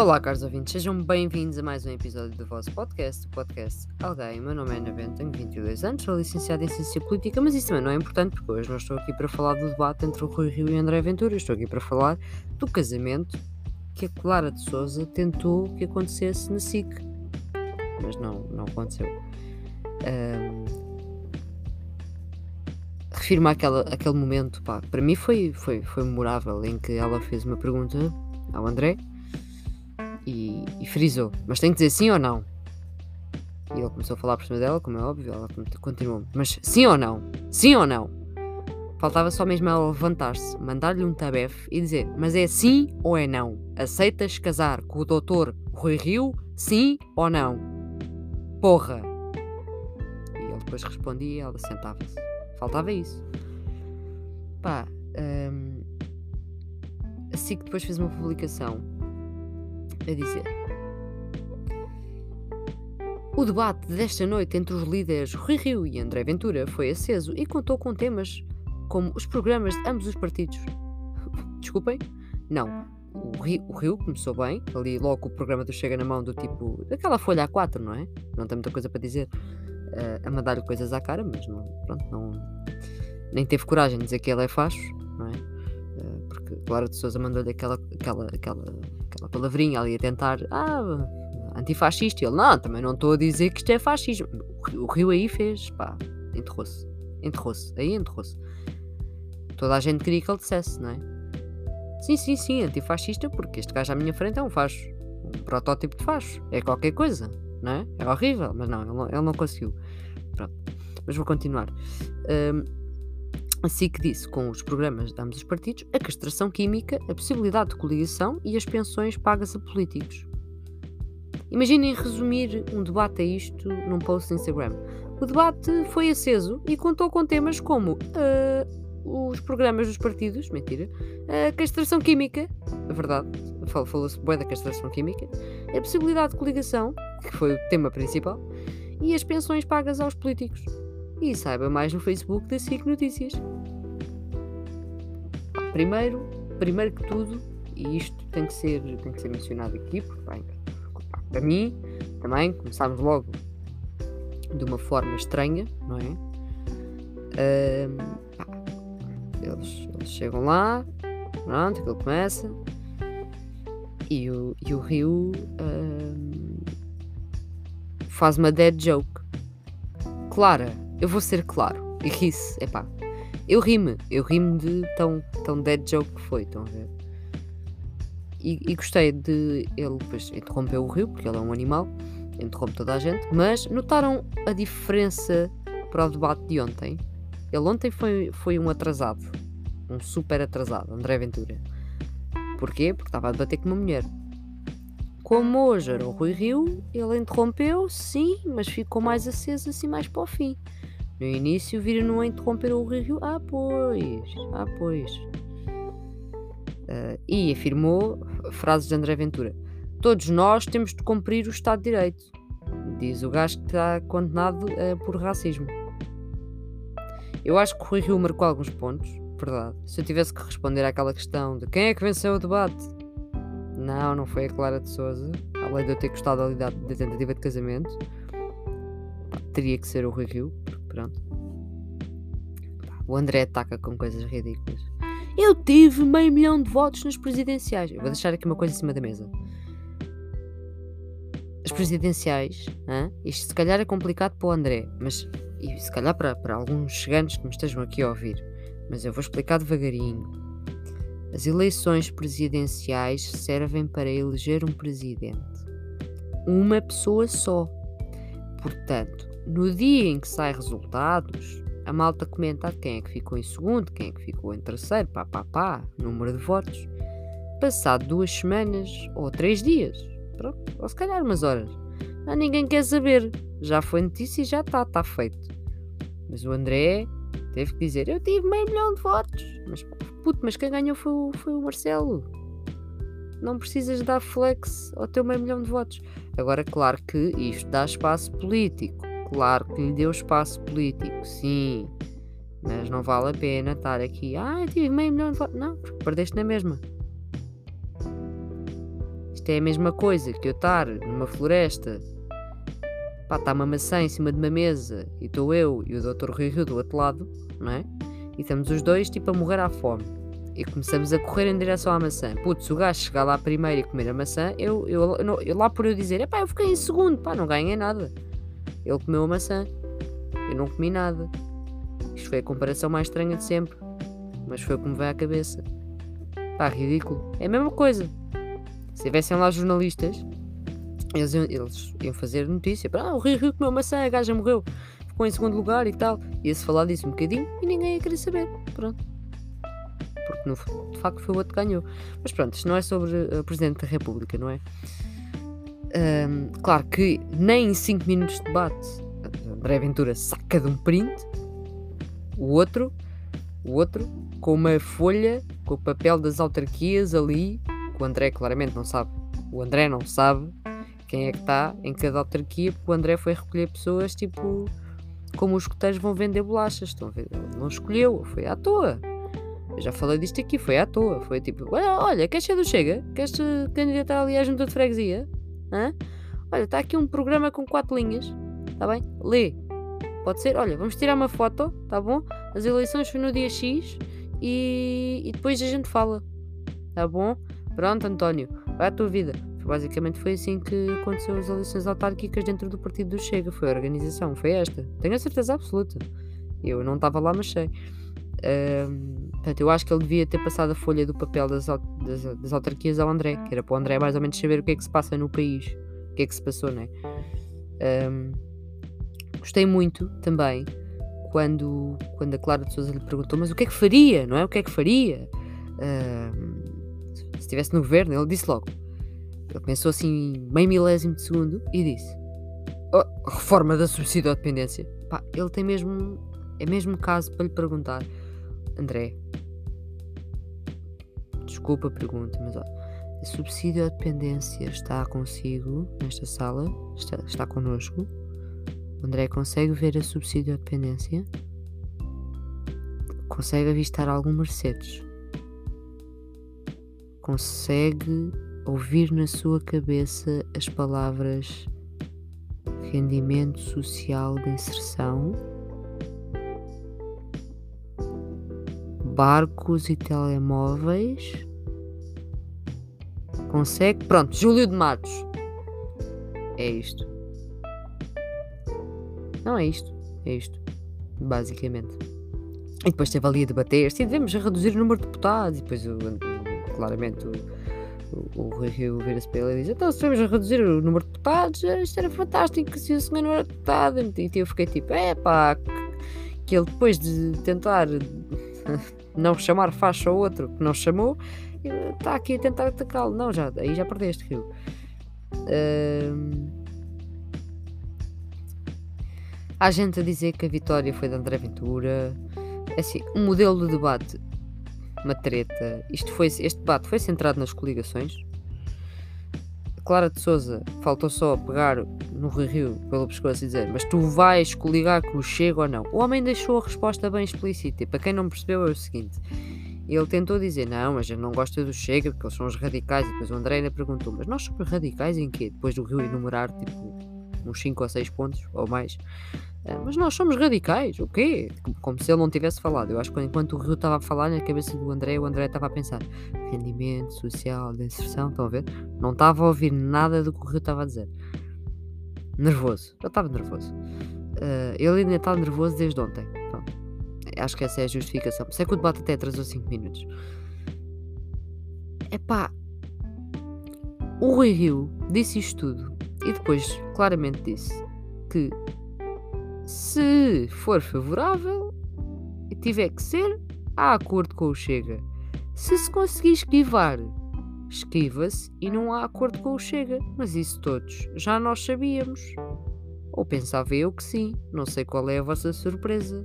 Olá, caros ouvintes, sejam bem-vindos a mais um episódio do vosso podcast, o podcast Alguém. Meu nome é Ana Bento, tenho 22 anos, sou licenciada em Ciência Política, mas isso também não é importante porque hoje não estou aqui para falar do debate entre o Rui Rio e André Ventura, estou aqui para falar do casamento que a Clara de Souza tentou que acontecesse na SIC, mas não, não aconteceu. Um, refiro-me momento, pá, para mim foi, foi, foi memorável, em que ela fez uma pergunta ao André e, e frisou, mas tem que dizer sim ou não. E ele começou a falar por cima dela, como é óbvio, ela continuou. Mas sim ou não? Sim ou não? Faltava só mesmo ela levantar-se, mandar-lhe um tabefe e dizer: Mas é sim ou é não? Aceitas casar com o doutor Rui Rio? Sim ou não? Porra! E ele depois respondia e ela sentava-se. Faltava isso. Pá, um, assim que depois fez uma publicação a dizer: O debate desta noite entre os líderes Rui Rio e André Ventura foi aceso e contou com temas como os programas de ambos os partidos. Desculpem? Não. O Rio, o Rio, começou bem, ali logo o programa do Chega na Mão, do tipo, daquela folha A4, não é? Não tem muita coisa para dizer, uh, a mandar-lhe coisas à cara, mas não, pronto, não, nem teve coragem de dizer que ele é facho, não é? Uh, porque Clara de Souza mandou-lhe aquela, aquela, aquela, aquela palavrinha ali a tentar, ah, antifascista, e ele, não, também não estou a dizer que isto é fascismo. O Rio aí fez, pá, enterrou-se, enterrou-se, aí enterrou-se. Toda a gente queria que ele dissesse, não é? Sim, sim, sim, antifascista, porque este gajo à minha frente é um facho. Um protótipo de facho. É qualquer coisa, não é? É horrível, mas não, ele não, ele não conseguiu. Pronto. Mas vou continuar. Um, assim que disse, com os programas de ambos os partidos, a castração química, a possibilidade de coligação e as pensões pagas a políticos. Imaginem resumir um debate a isto num post no Instagram. O debate foi aceso e contou com temas como uh, os programas dos partidos, mentira, a castração química, a verdade, falou-se bué da castração química, a possibilidade de coligação, que foi o tema principal, e as pensões pagas aos políticos. E saiba mais no Facebook da SIC Notícias. Primeiro, primeiro que tudo, e isto tem que ser, tem que ser mencionado aqui, porque bem, para mim, também, começámos logo de uma forma estranha, não é? Uh, eles, eles chegam lá, pronto, aquilo começa. E o, e o Rio um, faz uma dead joke. Clara, eu vou ser claro. E ri-se. Eu ri-me, eu ri-me de tão, tão dead joke que foi, estão a ver? E, e, gostei de ele depois interrompeu o Rio, porque ele é um animal, interrompe toda a gente, mas notaram a diferença para o debate de ontem? Ele ontem foi, foi um atrasado. Um super atrasado, André Ventura. Porquê? Porque estava a debater com uma mulher. Como hoje era o Rui Rio, ele interrompeu, sim, mas ficou mais aceso assim mais para o fim. No início viram-no a interromper o Rio. Ah, pois, ah, pois. Uh, e afirmou frases de André Ventura. Todos nós temos de cumprir o Estado de Direito. Diz o gajo que está condenado uh, por racismo. Eu acho que o Rui Rio marcou alguns pontos, verdade. Se eu tivesse que responder àquela questão de quem é que venceu o debate, não, não foi a Clara de Souza, além de eu ter gostado da, da tentativa de casamento, teria que ser o Rui Rio, pronto. o André ataca com coisas ridículas. Eu tive meio milhão de votos nas presidenciais. Eu vou deixar aqui uma coisa em cima da mesa. As presidenciais, hein? isto se calhar é complicado para o André, mas e se calhar para, para alguns chegantes que me estejam aqui a ouvir, mas eu vou explicar devagarinho. As eleições presidenciais servem para eleger um presidente. Uma pessoa só. Portanto, no dia em que saem resultados, a malta comenta quem é que ficou em segundo, quem é que ficou em terceiro, pá pá pá, número de votos. Passado duas semanas ou três dias, pronto, ou se calhar umas horas, não, ninguém quer saber. Já foi notícia e já está, está feito. Mas o André teve que dizer: Eu tive meio milhão de votos. Mas puto, mas quem ganhou foi o, foi o Marcelo. Não precisas dar flex ao teu meio milhão de votos. Agora, claro que isto dá espaço político. Claro que lhe deu espaço político, sim. Mas não vale a pena estar aqui. Ah, tive meio milhão de votos. Não, perdeste na mesma. Isto é a mesma coisa que eu estar numa floresta, pá, está uma maçã em cima de uma mesa e estou eu e o Dr. Rui Rio do outro lado, não é? E estamos os dois tipo a morrer à fome. E começamos a correr em direção à maçã. Putz, se o gajo chegar lá primeiro e comer a maçã, eu, eu, eu, eu lá por eu dizer, pá, eu fiquei em segundo, pá, não ganhei nada. Ele comeu a maçã, eu não comi nada. Isto foi a comparação mais estranha de sempre. Mas foi como veio à cabeça. Pá, ridículo. É a mesma coisa. Se tivessem lá jornalistas, eles iam, eles iam fazer notícia. Ah, o Rio Rio comeu maçã, a gaja morreu. Ficou em segundo lugar e tal. Ia-se falar disso um bocadinho e ninguém ia querer saber. Pronto. Porque no, de facto foi o outro que ganhou. Mas pronto, isto não é sobre o Presidente da República, não é? Um, claro que nem em 5 minutos de debate André Ventura saca de um print o outro, o outro, com uma folha com o papel das autarquias ali o André claramente não sabe. O André não sabe quem é que está em cada autarquia, porque o André foi recolher pessoas tipo como os escuteiros vão vender bolachas. Estão não escolheu, foi à toa. Eu já falei disto aqui, foi à toa. Foi tipo, olha, olha queres ser do Chega? Queres te candidatar ali à junta de freguesia? Hã? Olha, está aqui um programa com quatro linhas. Está bem? Lê. Pode ser? Olha, vamos tirar uma foto, tá bom? As eleições foi no dia X e, e depois a gente fala. Tá bom? Pronto, António, vai à tua vida. Basicamente foi assim que aconteceu as eleições autárquicas dentro do partido do Chega. Foi a organização, foi esta. Tenho a certeza absoluta. Eu não estava lá, mas sei. Um, portanto, eu acho que ele devia ter passado a folha do papel das, das, das, autarquias ao André, que era para o André mais ou menos saber o que é que se passa no país, o que é que se passou, não é? Um, gostei muito também quando, quando a Clara de Souza lhe perguntou, mas o que é que faria, não é? O que é que faria? Um, se estivesse no governo, ele disse logo. Ele pensou assim, meio milésimo de segundo, e disse: oh, Reforma da subsídio à dependência. Pá, ele tem mesmo. É mesmo caso para lhe perguntar: André, desculpa a pergunta, mas ó, a subsídio à dependência está consigo nesta sala? Está, está connosco? André consegue ver a subsídio à dependência? Consegue avistar algum Mercedes? consegue ouvir na sua cabeça as palavras rendimento social de inserção, barcos e telemóveis. Consegue? Pronto, Júlio de Matos. É isto. Não é isto. É isto. Basicamente. E depois esteve ali a debater se devemos reduzir o número de deputados. E depois claramente o, o, Rui Rio vira-se para ele e diz: Então, se vamos reduzir o número de deputados, isto era fantástico se o senhor não era deputado. E eu fiquei tipo: É pá, que ele depois de tentar não chamar faixa ao outro que não chamou, está aqui a tentar atacá-lo. Não, já, aí já perdeste, Rio. Um... Há gente a dizer que a vitória foi de André Ventura. É assim, um modelo de debate uma treta. Isto foi, este debate foi centrado nas coligações. Clara de Souza faltou só pegar no Rio Rio pelo pescoço e dizer: Mas tu vais coligar com o Chega ou não? O homem deixou a resposta bem explícita. E para quem não percebeu, é o seguinte: ele tentou dizer: Não, mas eu não gosto do Chega porque eles são os radicais. E depois o André ainda perguntou: Mas nós somos radicais em quê? Depois do Rio enumerar tipo uns 5 ou 6 pontos ou mais. Ah, mas nós somos radicais, o quê? Como se ele não tivesse falado. Eu acho que enquanto o Rio estava a falar na cabeça do André, o André estava a pensar rendimento social, de inserção, estão a ver? Não estava a ouvir nada do que o Rio estava a dizer. Nervoso, eu estava nervoso. Uh, ele ainda estava nervoso desde ontem. Pronto. Acho que essa é a justificação. Sei que o debate até atrasou 5 minutos. Epá, o Rui Rio disse isto tudo e depois claramente disse que se for favorável tiver que ser, há acordo com o Chega. Se se conseguir esquivar, esquiva-se e não há acordo com o Chega. Mas isso todos já nós sabíamos. Ou pensava eu que sim. Não sei qual é a vossa surpresa.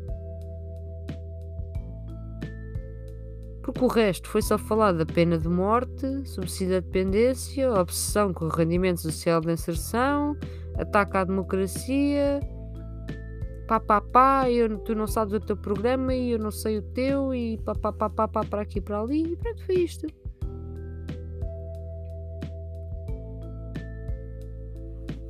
Porque o resto foi só falar da pena de morte, subsídio à dependência, obsessão com o rendimento social de inserção, ataque à democracia, pá pá pá, eu, tu não sabes o teu programa e eu não sei o teu e pá pá pá pá, pá para aqui para ali e pronto, foi isto.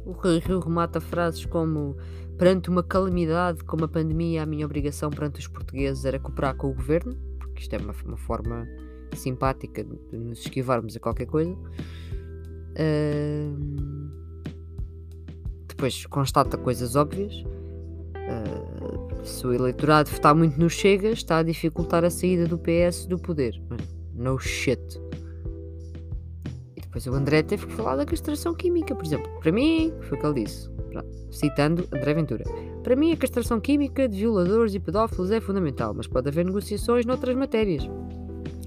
O Rio remata frases como perante uma calamidade como a pandemia, a minha obrigação perante os portugueses era cooperar com o governo, porque isto é uma, uma forma simpática de nos esquivarmos a qualquer coisa. Uh, depois constata coisas óbvias. Uh, se o eleitorado votar muito no Chega, está a dificultar a saída do PS do poder. No shit. E depois o André teve que falar da castração química, por exemplo. Para mim, foi o que ele disse. Citando André Ventura. Para mim, a castração química de violadores e pedófilos é fundamental, mas pode haver negociações noutras matérias.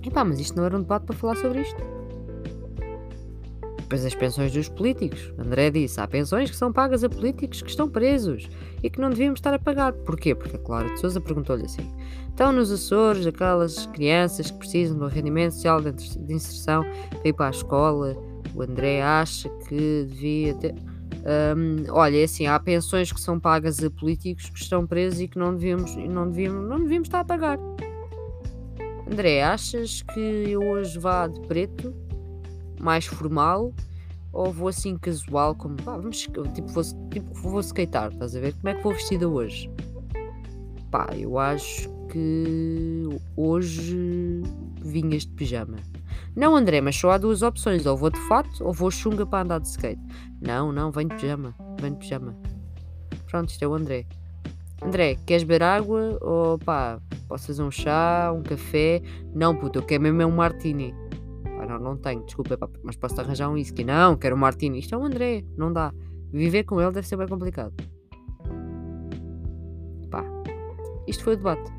Epá, mas isto não era um debate para falar sobre isto. Depois as pensões dos políticos. André disse: há pensões que são pagas a políticos que estão presos e que não devíamos estar a pagar. Porquê? Porque a Clara de Souza perguntou-lhe assim: estão nos Açores aquelas crianças que precisam do rendimento social de inserção para ir para a escola? O André acha que devia ter. Um, olha, é assim, há pensões que são pagas a políticos que estão presos e que não devíamos, não devíamos, não devíamos estar a pagar. André, achas que eu hoje vá de preto? Mais formal ou vou assim casual, como pá, vamos, tipo, vou, tipo, vou skatear, estás a ver? Como é que vou vestida hoje? Pá, eu acho que hoje vinhas de pijama. Não, André, mas só há duas opções: ou vou de fato ou vou chunga para andar de skate. Não, não, venho de pijama, venho de pijama. Pronto, isto é o André. André, queres beber água? Ou pá, posso fazer um chá, um café? Não, puto, eu quero mesmo é um martini. Não, não tenho, desculpa, mas posso arranjar um whisky. Não, quero um martini. Isto é o André, não dá. Viver com ele deve ser bem complicado. Pá, isto foi o debate.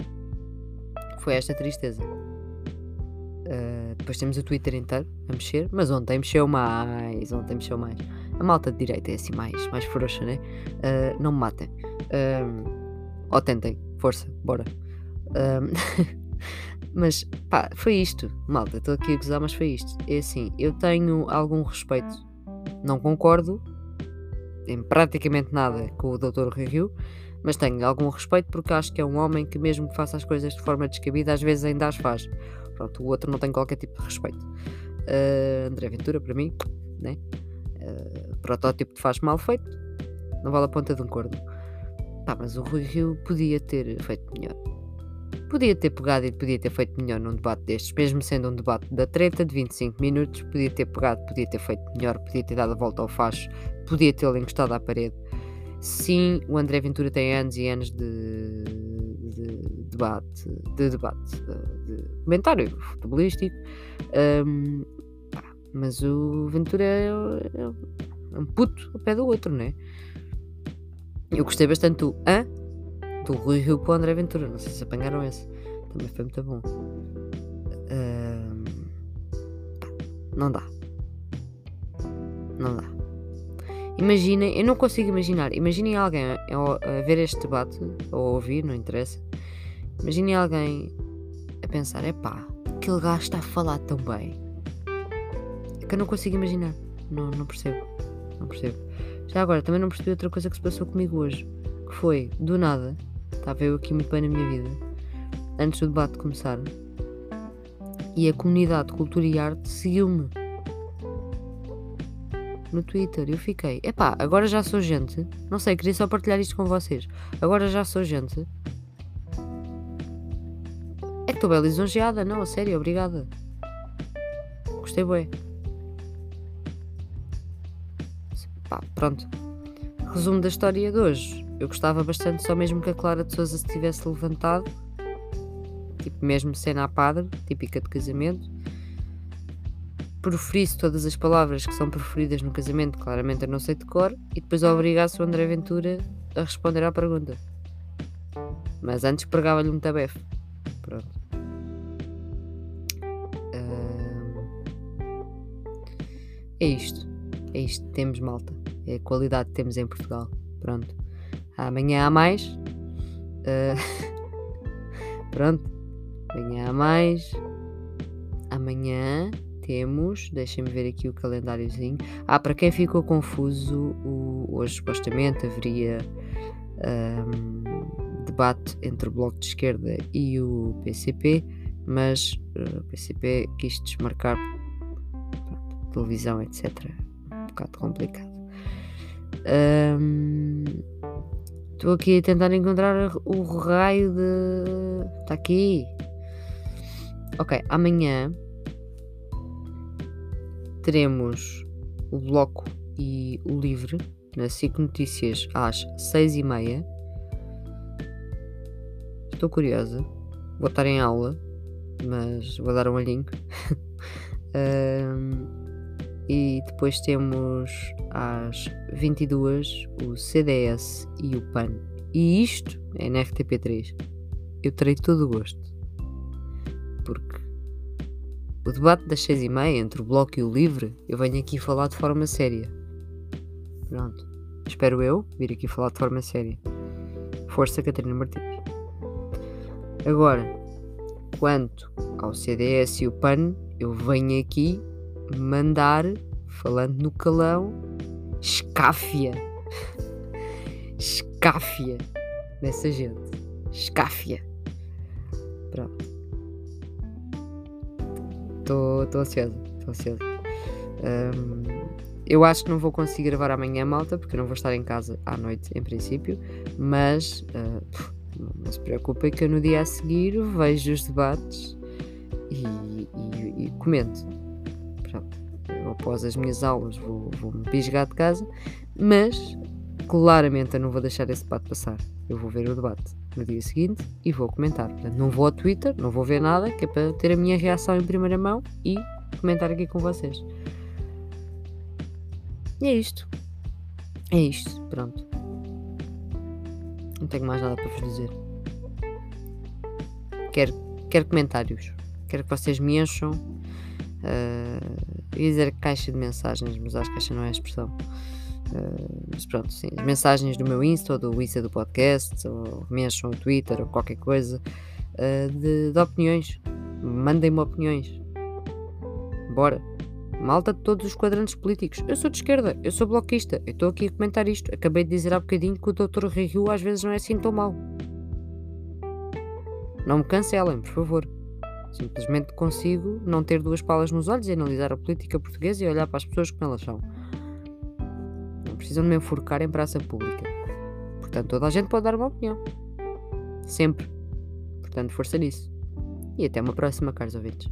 Foi esta tristeza. Uh, depois temos o Twitter inteiro a mexer, mas ontem mexeu mais. Ontem mexeu mais. A malta de direita é assim mais, mais frouxa, né? Uh, não me matem. Uh, ou tentem, força, bora. Mas pá, foi isto, malta. Estou aqui a gozar, mas foi isto. É assim, eu tenho algum respeito. Não concordo em praticamente nada com o Dr. Rio, mas tenho algum respeito porque acho que é um homem que, mesmo que faça as coisas de forma descabida, às vezes ainda as faz. Pronto, o outro não tem qualquer tipo de respeito. Uh, André Ventura, para mim, né? Uh, protótipo de faz mal feito, não vale a ponta de um corno. Pá, mas o Rui Rio podia ter feito melhor. Podia ter pegado e podia ter feito melhor num debate destes, mesmo sendo um debate da treta de 25 minutos, podia ter pegado, podia ter feito melhor, podia ter dado a volta ao facho, podia tê-lo encostado à parede. Sim, o André Ventura tem anos e anos de, de debate, de debate, de, comentário futebolístico, um, mas o Ventura é, é, um puto ao pé do outro, não é? Eu gostei bastante do hã? Do Rui Rio para o André Ventura. Não sei se apanharam esse. Também foi muito bom. Não dá. Não dá. Imaginem, eu não consigo imaginar. Imaginem alguém a, a, ver este debate, ou a ouvir, não interessa. Imaginem alguém a pensar: é pá, aquele gajo está a falar tão bem. É que eu não consigo imaginar. Não, não percebo. Não percebo. Já agora, também não percebi outra coisa que se passou comigo hoje. Que foi, do nada, Estava eu aqui muito bem na minha vida. Antes do debate começar. E a comunidade de cultura e arte seguiu-me. No Twitter. Eu fiquei. Epá, agora já sou gente. Não sei, queria só partilhar isto com vocês. Agora já sou gente. É que estou bem lisonjeada. Não, a sério, obrigada. Gostei bem. Pá, pronto. Resumo da história de hoje. Eu gostava bastante só mesmo que a Clara de Souza se tivesse levantado, tipo mesmo cena a padre, típica de casamento, proferisse todas as palavras que são preferidas no casamento, claramente eu não sei de cor, e depois obrigasse o André Ventura a responder à pergunta. Mas antes pregava-lhe um tabefe. Pronto. É isto. É isto que temos, malta. É a qualidade que temos em Portugal. Pronto. Amanhã há mais. Uh, pronto. Amanhã há mais. Amanhã temos. Deixem-me ver aqui o calendáriozinho. Ah, para quem ficou confuso, o, hoje supostamente haveria um, debate entre o Bloco de Esquerda e o PCP, mas uh, o PCP quis desmarcar pronto, televisão, etc. Um bocado complicado. Estou aqui a tentar encontrar o raio de. Está aqui. Ok, amanhã teremos o bloco e o livre na SIC Notícias às seis e meia. Estou curiosa. Vou estar em aula, mas vou dar um olhinho. um, e depois temos às 22 o CDS e o PAN. E isto é na RTP3. Eu terei todo o gosto. Porque o debate das seis e meia entre o Bloco e o Livre, eu venho aqui falar de forma séria. Pronto. Espero eu vir aqui falar de forma séria. Força Catarina Martins. Agora, quanto ao CDS e o PAN, eu venho aqui mandar, falando no calão, escáfia. escáfia nessa gente. Escáfia. Pronto. Estou ansiosa. Estou ansiosa. Um, eu acho que não vou conseguir gravar amanhã, malta, porque não vou estar em casa à noite, em princípio. Mas uh, não se preocupem que eu no dia a seguir vejo os debates e, e, e comento. Após as minhas aulas vou, vou me pisgar de casa, mas claramente eu não vou deixar esse debate passar. Eu vou ver o debate no dia seguinte e vou comentar. Portanto, não vou ao Twitter, não vou ver nada, que é para ter a minha reação em primeira mão e comentar aqui com vocês. E é isto. É isto, pronto. Não tenho mais nada para vos dizer. Quero, quero comentários. Quero que vocês me encham. Uh, ia dizer caixa de mensagens, mas acho que caixa não é a expressão. Uh, mas pronto, sim. As mensagens do meu Insta ou do Insta do podcast, ou me encham o Twitter ou qualquer coisa uh, de, de opiniões. Mandem-me opiniões. Bora. Malta de todos os quadrantes políticos. Eu sou de esquerda, eu sou bloquista, eu estou aqui a comentar isto. Acabei de dizer há bocadinho que o Dr. Rio às vezes não é assim tão mau. Não me cancelem, por favor. Simplesmente consigo não ter duas palas nos olhos e analisar a política portuguesa e olhar para as pessoas como elas são. Não precisam de me enforcar em praça pública. Portanto, toda a gente pode dar uma opinião. Sempre. Portanto, força nisso. E até uma próxima, caros ouvintes.